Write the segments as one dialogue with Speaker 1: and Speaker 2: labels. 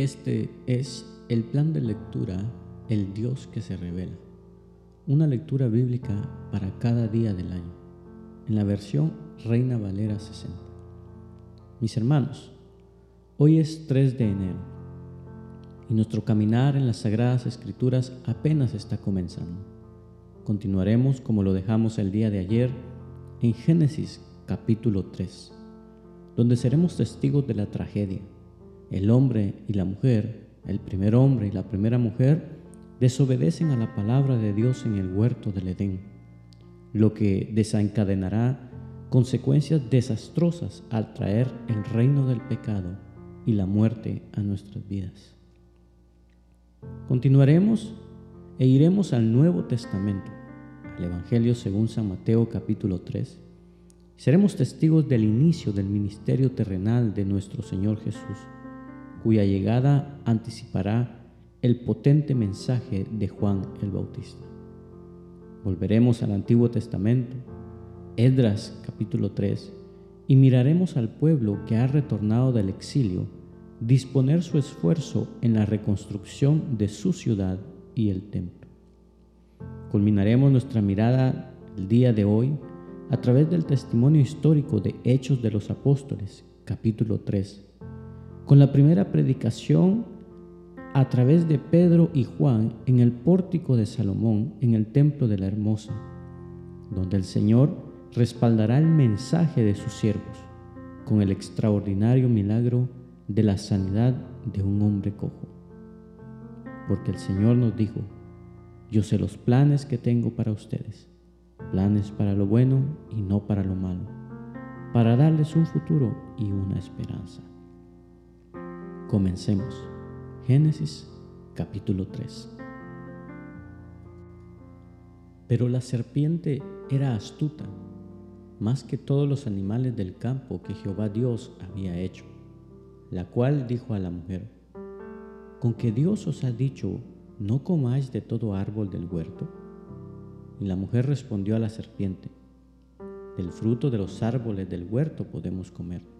Speaker 1: Este es el plan de lectura, el Dios que se revela. Una lectura bíblica para cada día del año, en la versión Reina Valera 60. Mis hermanos, hoy es 3 de enero y nuestro caminar en las Sagradas Escrituras apenas está comenzando. Continuaremos como lo dejamos el día de ayer en Génesis capítulo 3, donde seremos testigos de la tragedia el hombre y la mujer, el primer hombre y la primera mujer, desobedecen a la palabra de Dios en el huerto del Edén, lo que desencadenará consecuencias desastrosas al traer el reino del pecado y la muerte a nuestras vidas. Continuaremos e iremos al Nuevo Testamento, al Evangelio según San Mateo capítulo 3. Seremos testigos del inicio del ministerio terrenal de nuestro Señor Jesús cuya llegada anticipará el potente mensaje de Juan el Bautista. Volveremos al Antiguo Testamento, Edras capítulo 3, y miraremos al pueblo que ha retornado del exilio disponer su esfuerzo en la reconstrucción de su ciudad y el templo. Culminaremos nuestra mirada el día de hoy a través del testimonio histórico de Hechos de los Apóstoles, capítulo 3, con la primera predicación a través de Pedro y Juan en el pórtico de Salomón, en el templo de la Hermosa, donde el Señor respaldará el mensaje de sus siervos con el extraordinario milagro de la sanidad de un hombre cojo. Porque el Señor nos dijo, yo sé los planes que tengo para ustedes, planes para lo bueno y no para lo malo, para darles un futuro y una esperanza. Comencemos. Génesis capítulo 3. Pero la serpiente era astuta, más que todos los animales del campo que Jehová Dios había hecho, la cual dijo a la mujer, ¿con que Dios os ha dicho, no comáis de todo árbol del huerto? Y la mujer respondió a la serpiente, del fruto de los árboles del huerto podemos comer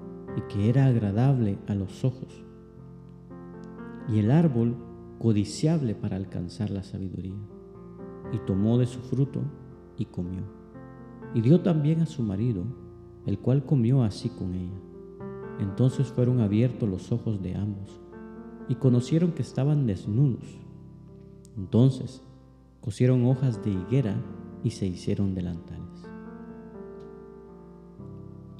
Speaker 1: y que era agradable a los ojos, y el árbol codiciable para alcanzar la sabiduría. Y tomó de su fruto y comió. Y dio también a su marido, el cual comió así con ella. Entonces fueron abiertos los ojos de ambos, y conocieron que estaban desnudos. Entonces cosieron hojas de higuera y se hicieron delantales.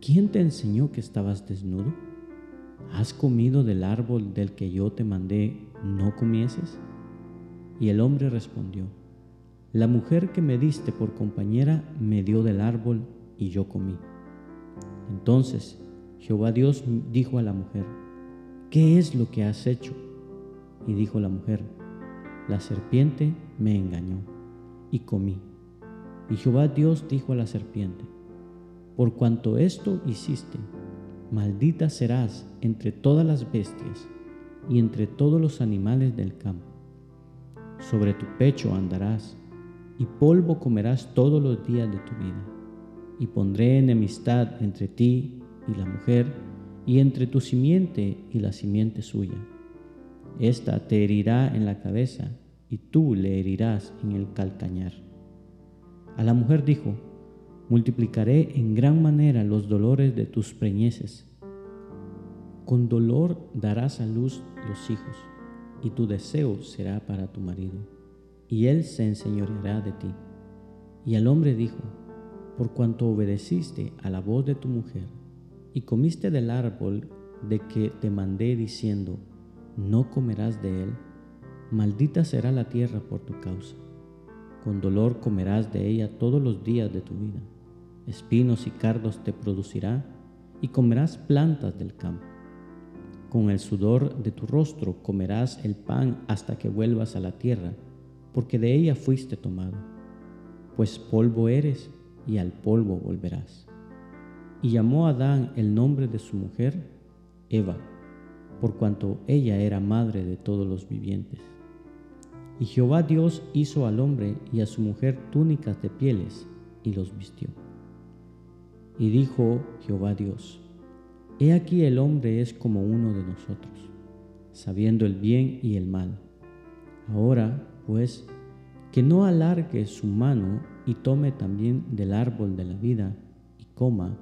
Speaker 1: ¿quién te enseñó que estabas desnudo? ¿Has comido del árbol del que yo te mandé no comieses? Y el hombre respondió, La mujer que me diste por compañera me dio del árbol y yo comí. Entonces Jehová Dios dijo a la mujer, ¿qué es lo que has hecho? Y dijo la mujer, la serpiente me engañó y comí. Y Jehová Dios dijo a la serpiente, por cuanto esto hiciste, maldita serás entre todas las bestias y entre todos los animales del campo. Sobre tu pecho andarás, y polvo comerás todos los días de tu vida. Y pondré enemistad entre ti y la mujer, y entre tu simiente y la simiente suya. Esta te herirá en la cabeza, y tú le herirás en el calcañar. A la mujer dijo, multiplicaré en gran manera los dolores de tus preñeces. Con dolor darás a luz los hijos, y tu deseo será para tu marido, y él se enseñoreará de ti. Y el hombre dijo, por cuanto obedeciste a la voz de tu mujer, y comiste del árbol de que te mandé diciendo, no comerás de él, maldita será la tierra por tu causa. Con dolor comerás de ella todos los días de tu vida. Espinos y cardos te producirá, y comerás plantas del campo. Con el sudor de tu rostro comerás el pan hasta que vuelvas a la tierra, porque de ella fuiste tomado. Pues polvo eres y al polvo volverás. Y llamó Adán el nombre de su mujer Eva, por cuanto ella era madre de todos los vivientes. Y Jehová Dios hizo al hombre y a su mujer túnicas de pieles y los vistió. Y dijo Jehová Dios, He aquí el hombre es como uno de nosotros, sabiendo el bien y el mal. Ahora, pues, que no alargue su mano y tome también del árbol de la vida y coma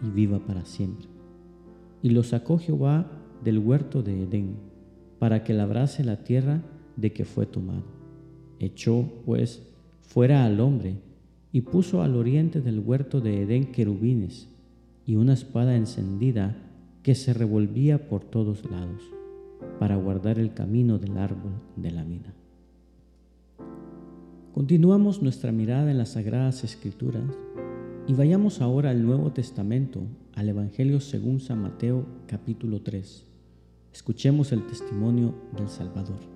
Speaker 1: y viva para siempre. Y lo sacó Jehová del huerto de Edén, para que labrase la tierra de que fue tomado. Echó, pues, fuera al hombre, y puso al oriente del huerto de Edén querubines, y una espada encendida que se revolvía por todos lados, para guardar el camino del árbol de la vida. Continuamos nuestra mirada en las Sagradas Escrituras y vayamos ahora al Nuevo Testamento, al Evangelio según San Mateo capítulo 3. Escuchemos el testimonio del Salvador.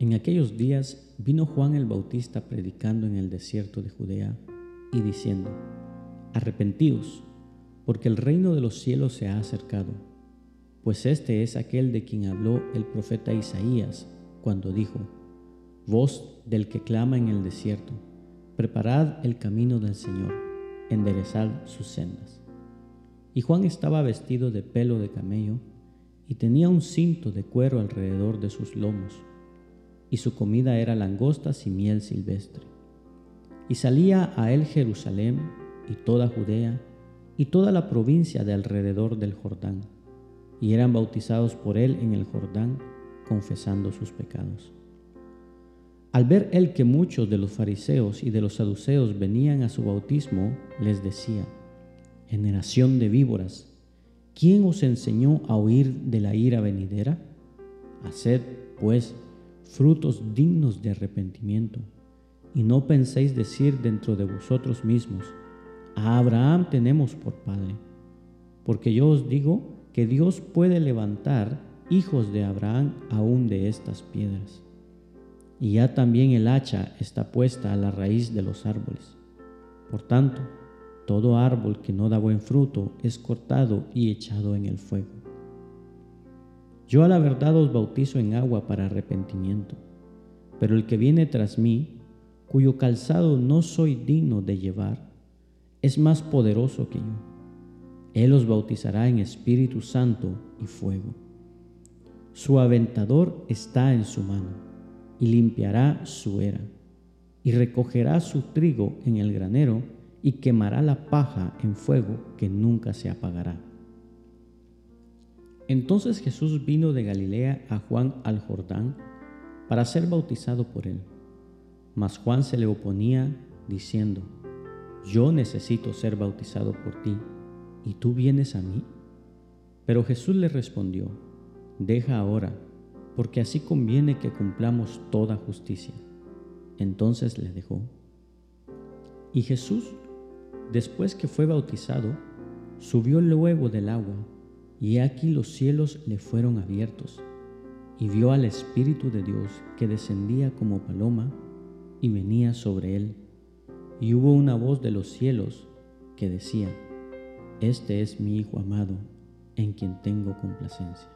Speaker 1: En aquellos días vino Juan el Bautista predicando en el desierto de Judea y diciendo, Arrepentíos, porque el reino de los cielos se ha acercado, pues este es aquel de quien habló el profeta Isaías cuando dijo, Voz del que clama en el desierto, preparad el camino del Señor, enderezad sus sendas. Y Juan estaba vestido de pelo de camello y tenía un cinto de cuero alrededor de sus lomos, y su comida era langostas y miel silvestre. Y salía a él Jerusalén y toda Judea y toda la provincia de alrededor del Jordán, y eran bautizados por él en el Jordán, confesando sus pecados. Al ver él que muchos de los fariseos y de los saduceos venían a su bautismo, les decía, generación de víboras, ¿quién os enseñó a huir de la ira venidera? Haced, pues, frutos dignos de arrepentimiento, y no penséis decir dentro de vosotros mismos, a Abraham tenemos por padre, porque yo os digo que Dios puede levantar hijos de Abraham aún de estas piedras y ya también el hacha está puesta a la raíz de los árboles. Por tanto, todo árbol que no da buen fruto es cortado y echado en el fuego. Yo a la verdad os bautizo en agua para arrepentimiento, pero el que viene tras mí, cuyo calzado no soy digno de llevar, es más poderoso que yo. Él os bautizará en Espíritu Santo y fuego. Su aventador está en su mano y limpiará su era, y recogerá su trigo en el granero, y quemará la paja en fuego que nunca se apagará. Entonces Jesús vino de Galilea a Juan al Jordán para ser bautizado por él. Mas Juan se le oponía diciendo, Yo necesito ser bautizado por ti, ¿y tú vienes a mí? Pero Jesús le respondió, Deja ahora porque así conviene que cumplamos toda justicia. Entonces le dejó. Y Jesús, después que fue bautizado, subió luego del agua, y aquí los cielos le fueron abiertos, y vio al Espíritu de Dios que descendía como paloma y venía sobre él. Y hubo una voz de los cielos que decía, Este es mi Hijo amado, en quien tengo complacencia.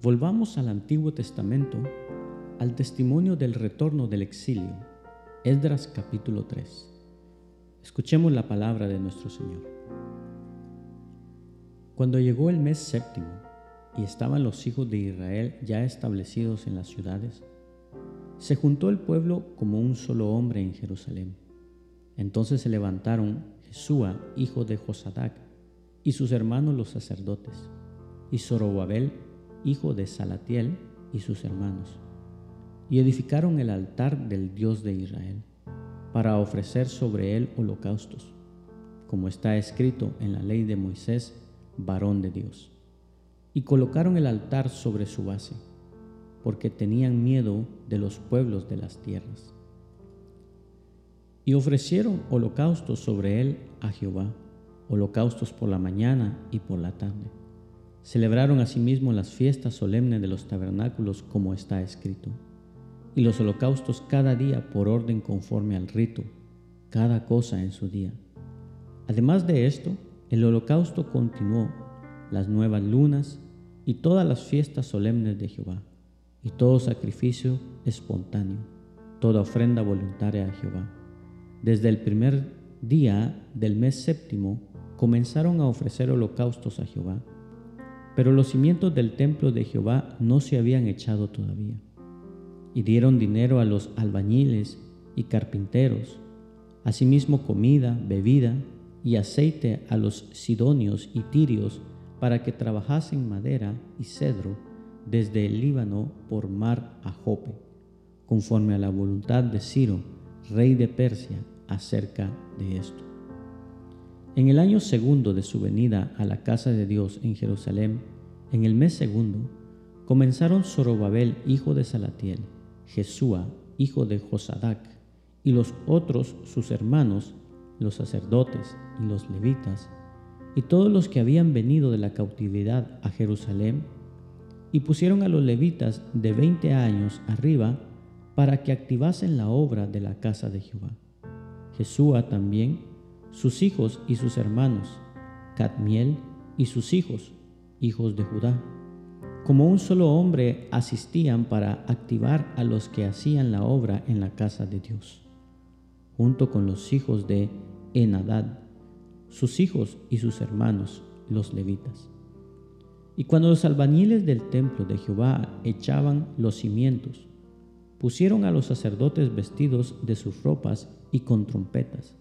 Speaker 1: Volvamos al Antiguo Testamento, al testimonio del retorno del exilio, Esdras capítulo 3. Escuchemos la palabra de nuestro Señor. Cuando llegó el mes séptimo y estaban los hijos de Israel ya establecidos en las ciudades, se juntó el pueblo como un solo hombre en Jerusalén. Entonces se levantaron Jesúa, hijo de Josadac, y sus hermanos los sacerdotes, y Zorobabel, hijo de Salatiel, y sus hermanos, y edificaron el altar del Dios de Israel, para ofrecer sobre él holocaustos, como está escrito en la ley de Moisés, varón de Dios. Y colocaron el altar sobre su base, porque tenían miedo de los pueblos de las tierras. Y ofrecieron holocaustos sobre él a Jehová, holocaustos por la mañana y por la tarde Celebraron asimismo las fiestas solemnes de los tabernáculos como está escrito, y los holocaustos cada día por orden conforme al rito, cada cosa en su día. Además de esto, el holocausto continuó, las nuevas lunas y todas las fiestas solemnes de Jehová, y todo sacrificio espontáneo, toda ofrenda voluntaria a Jehová. Desde el primer día del mes séptimo comenzaron a ofrecer holocaustos a Jehová pero los cimientos del templo de Jehová no se habían echado todavía. Y dieron dinero a los albañiles y carpinteros, asimismo comida, bebida y aceite a los sidonios y tirios para que trabajasen madera y cedro desde el Líbano por mar a Jope, conforme a la voluntad de Ciro, rey de Persia, acerca de esto. En el año segundo de su venida a la casa de Dios en Jerusalén, en el mes segundo, comenzaron Zorobabel, hijo de Salatiel, Jesúa, hijo de Josadac, y los otros sus hermanos, los sacerdotes y los levitas, y todos los que habían venido de la cautividad a Jerusalén, y pusieron a los levitas de veinte años arriba para que activasen la obra de la casa de Jehová. Jesúa también sus hijos y sus hermanos, Cadmiel y sus hijos, hijos de Judá. Como un solo hombre asistían para activar a los que hacían la obra en la casa de Dios, junto con los hijos de Enadad, sus hijos y sus hermanos, los levitas. Y cuando los albañiles del templo de Jehová echaban los cimientos, pusieron a los sacerdotes vestidos de sus ropas y con trompetas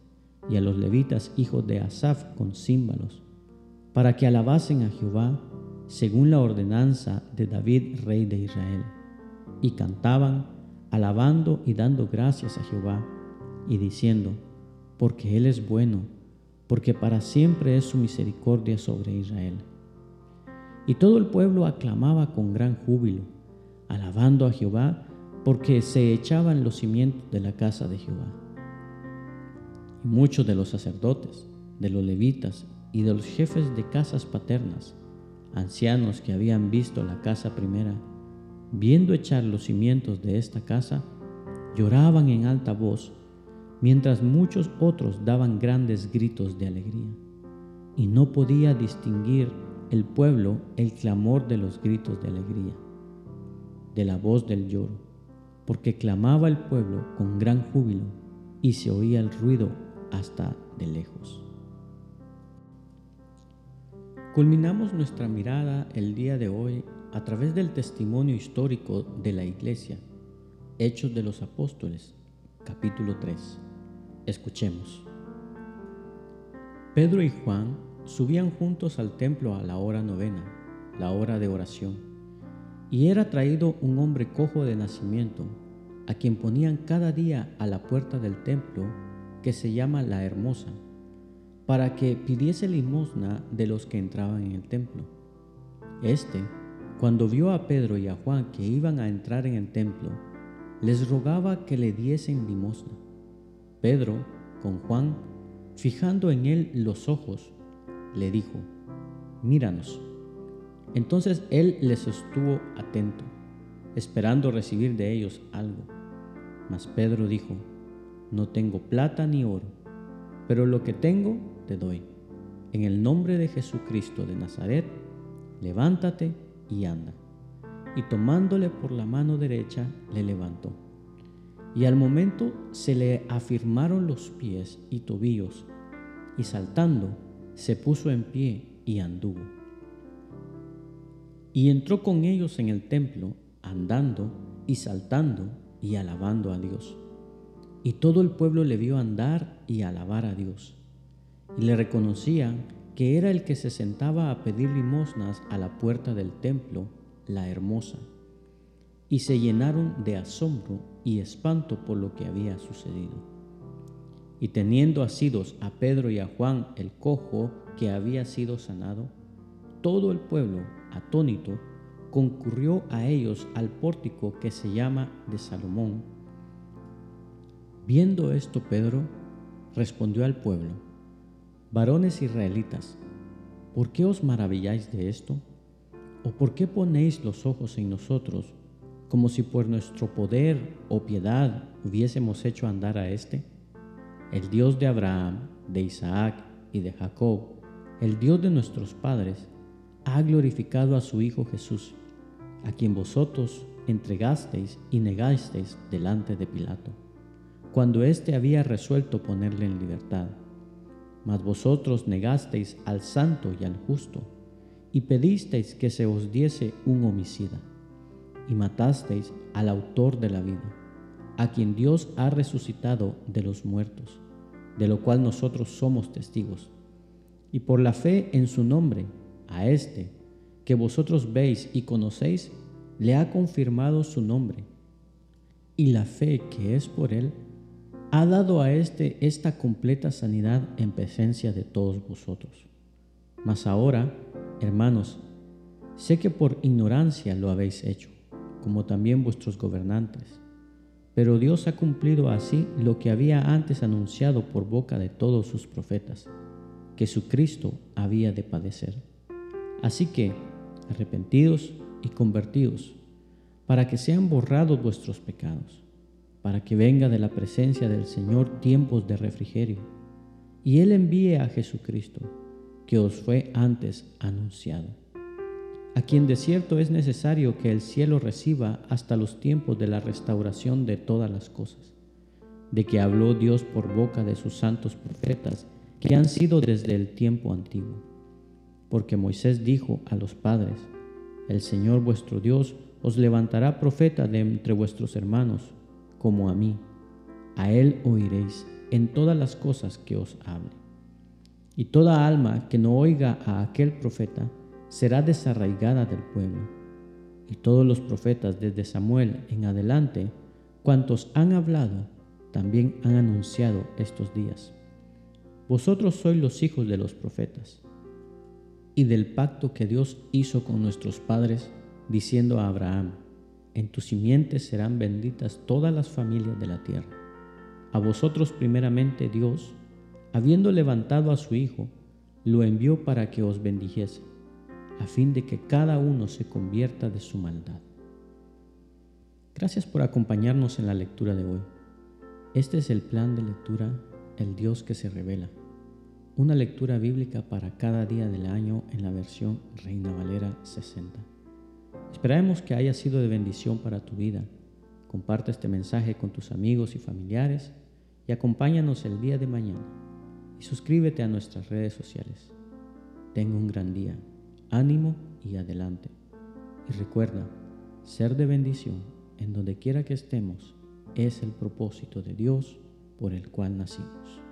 Speaker 1: y a los levitas hijos de Asaf con címbalos, para que alabasen a Jehová según la ordenanza de David, rey de Israel. Y cantaban, alabando y dando gracias a Jehová, y diciendo, porque Él es bueno, porque para siempre es su misericordia sobre Israel. Y todo el pueblo aclamaba con gran júbilo, alabando a Jehová, porque se echaban los cimientos de la casa de Jehová. Y muchos de los sacerdotes, de los levitas y de los jefes de casas paternas, ancianos que habían visto la casa primera, viendo echar los cimientos de esta casa, lloraban en alta voz, mientras muchos otros daban grandes gritos de alegría. Y no podía distinguir el pueblo el clamor de los gritos de alegría, de la voz del lloro, porque clamaba el pueblo con gran júbilo y se oía el ruido hasta de lejos. Culminamos nuestra mirada el día de hoy a través del testimonio histórico de la Iglesia, Hechos de los Apóstoles, capítulo 3. Escuchemos. Pedro y Juan subían juntos al templo a la hora novena, la hora de oración, y era traído un hombre cojo de nacimiento, a quien ponían cada día a la puerta del templo que se llama la Hermosa, para que pidiese limosna de los que entraban en el templo. Este, cuando vio a Pedro y a Juan que iban a entrar en el templo, les rogaba que le diesen limosna. Pedro, con Juan, fijando en él los ojos, le dijo, Míranos. Entonces él les estuvo atento, esperando recibir de ellos algo. Mas Pedro dijo, no tengo plata ni oro, pero lo que tengo te doy. En el nombre de Jesucristo de Nazaret, levántate y anda. Y tomándole por la mano derecha, le levantó. Y al momento se le afirmaron los pies y tobillos, y saltando, se puso en pie y anduvo. Y entró con ellos en el templo, andando y saltando y alabando a Dios. Y todo el pueblo le vio andar y alabar a Dios. Y le reconocían que era el que se sentaba a pedir limosnas a la puerta del templo la hermosa, y se llenaron de asombro y espanto por lo que había sucedido. Y teniendo asidos a Pedro y a Juan el cojo que había sido sanado, todo el pueblo, atónito, concurrió a ellos al pórtico que se llama de Salomón. Viendo esto, Pedro respondió al pueblo, varones israelitas, ¿por qué os maravilláis de esto? ¿O por qué ponéis los ojos en nosotros como si por nuestro poder o piedad hubiésemos hecho andar a éste? El Dios de Abraham, de Isaac y de Jacob, el Dios de nuestros padres, ha glorificado a su Hijo Jesús, a quien vosotros entregasteis y negasteis delante de Pilato, cuando éste había resuelto ponerle en libertad. Mas vosotros negasteis al santo y al justo, y pedisteis que se os diese un homicida, y matasteis al autor de la vida, a quien Dios ha resucitado de los muertos, de lo cual nosotros somos testigos. Y por la fe en su nombre, a éste, que vosotros veis y conocéis, le ha confirmado su nombre. Y la fe que es por él ha dado a éste esta completa sanidad en presencia de todos vosotros. Mas ahora, hermanos, sé que por ignorancia lo habéis hecho, como también vuestros gobernantes. Pero Dios ha cumplido así lo que había antes anunciado por boca de todos sus profetas, que su Cristo había de padecer. Así que, arrepentidos y convertidos, para que sean borrados vuestros pecados, para que venga de la presencia del Señor tiempos de refrigerio, y Él envíe a Jesucristo, que os fue antes anunciado, a quien de cierto es necesario que el cielo reciba hasta los tiempos de la restauración de todas las cosas, de que habló Dios por boca de sus santos profetas, que han sido desde el tiempo antiguo porque Moisés dijo a los padres, el Señor vuestro Dios os levantará profeta de entre vuestros hermanos, como a mí. A él oiréis en todas las cosas que os hable. Y toda alma que no oiga a aquel profeta será desarraigada del pueblo. Y todos los profetas desde Samuel en adelante, cuantos han hablado, también han anunciado estos días. Vosotros sois los hijos de los profetas y del pacto que Dios hizo con nuestros padres, diciendo a Abraham, en tus simientes serán benditas todas las familias de la tierra. A vosotros primeramente Dios, habiendo levantado a su Hijo, lo envió para que os bendijese, a fin de que cada uno se convierta de su maldad. Gracias por acompañarnos en la lectura de hoy. Este es el plan de lectura, el Dios que se revela una lectura bíblica para cada día del año en la versión Reina Valera 60. Esperamos que haya sido de bendición para tu vida. Comparte este mensaje con tus amigos y familiares y acompáñanos el día de mañana. Y suscríbete a nuestras redes sociales. Tenga un gran día, ánimo y adelante. Y recuerda, ser de bendición en donde quiera que estemos es el propósito de Dios por el cual nacimos.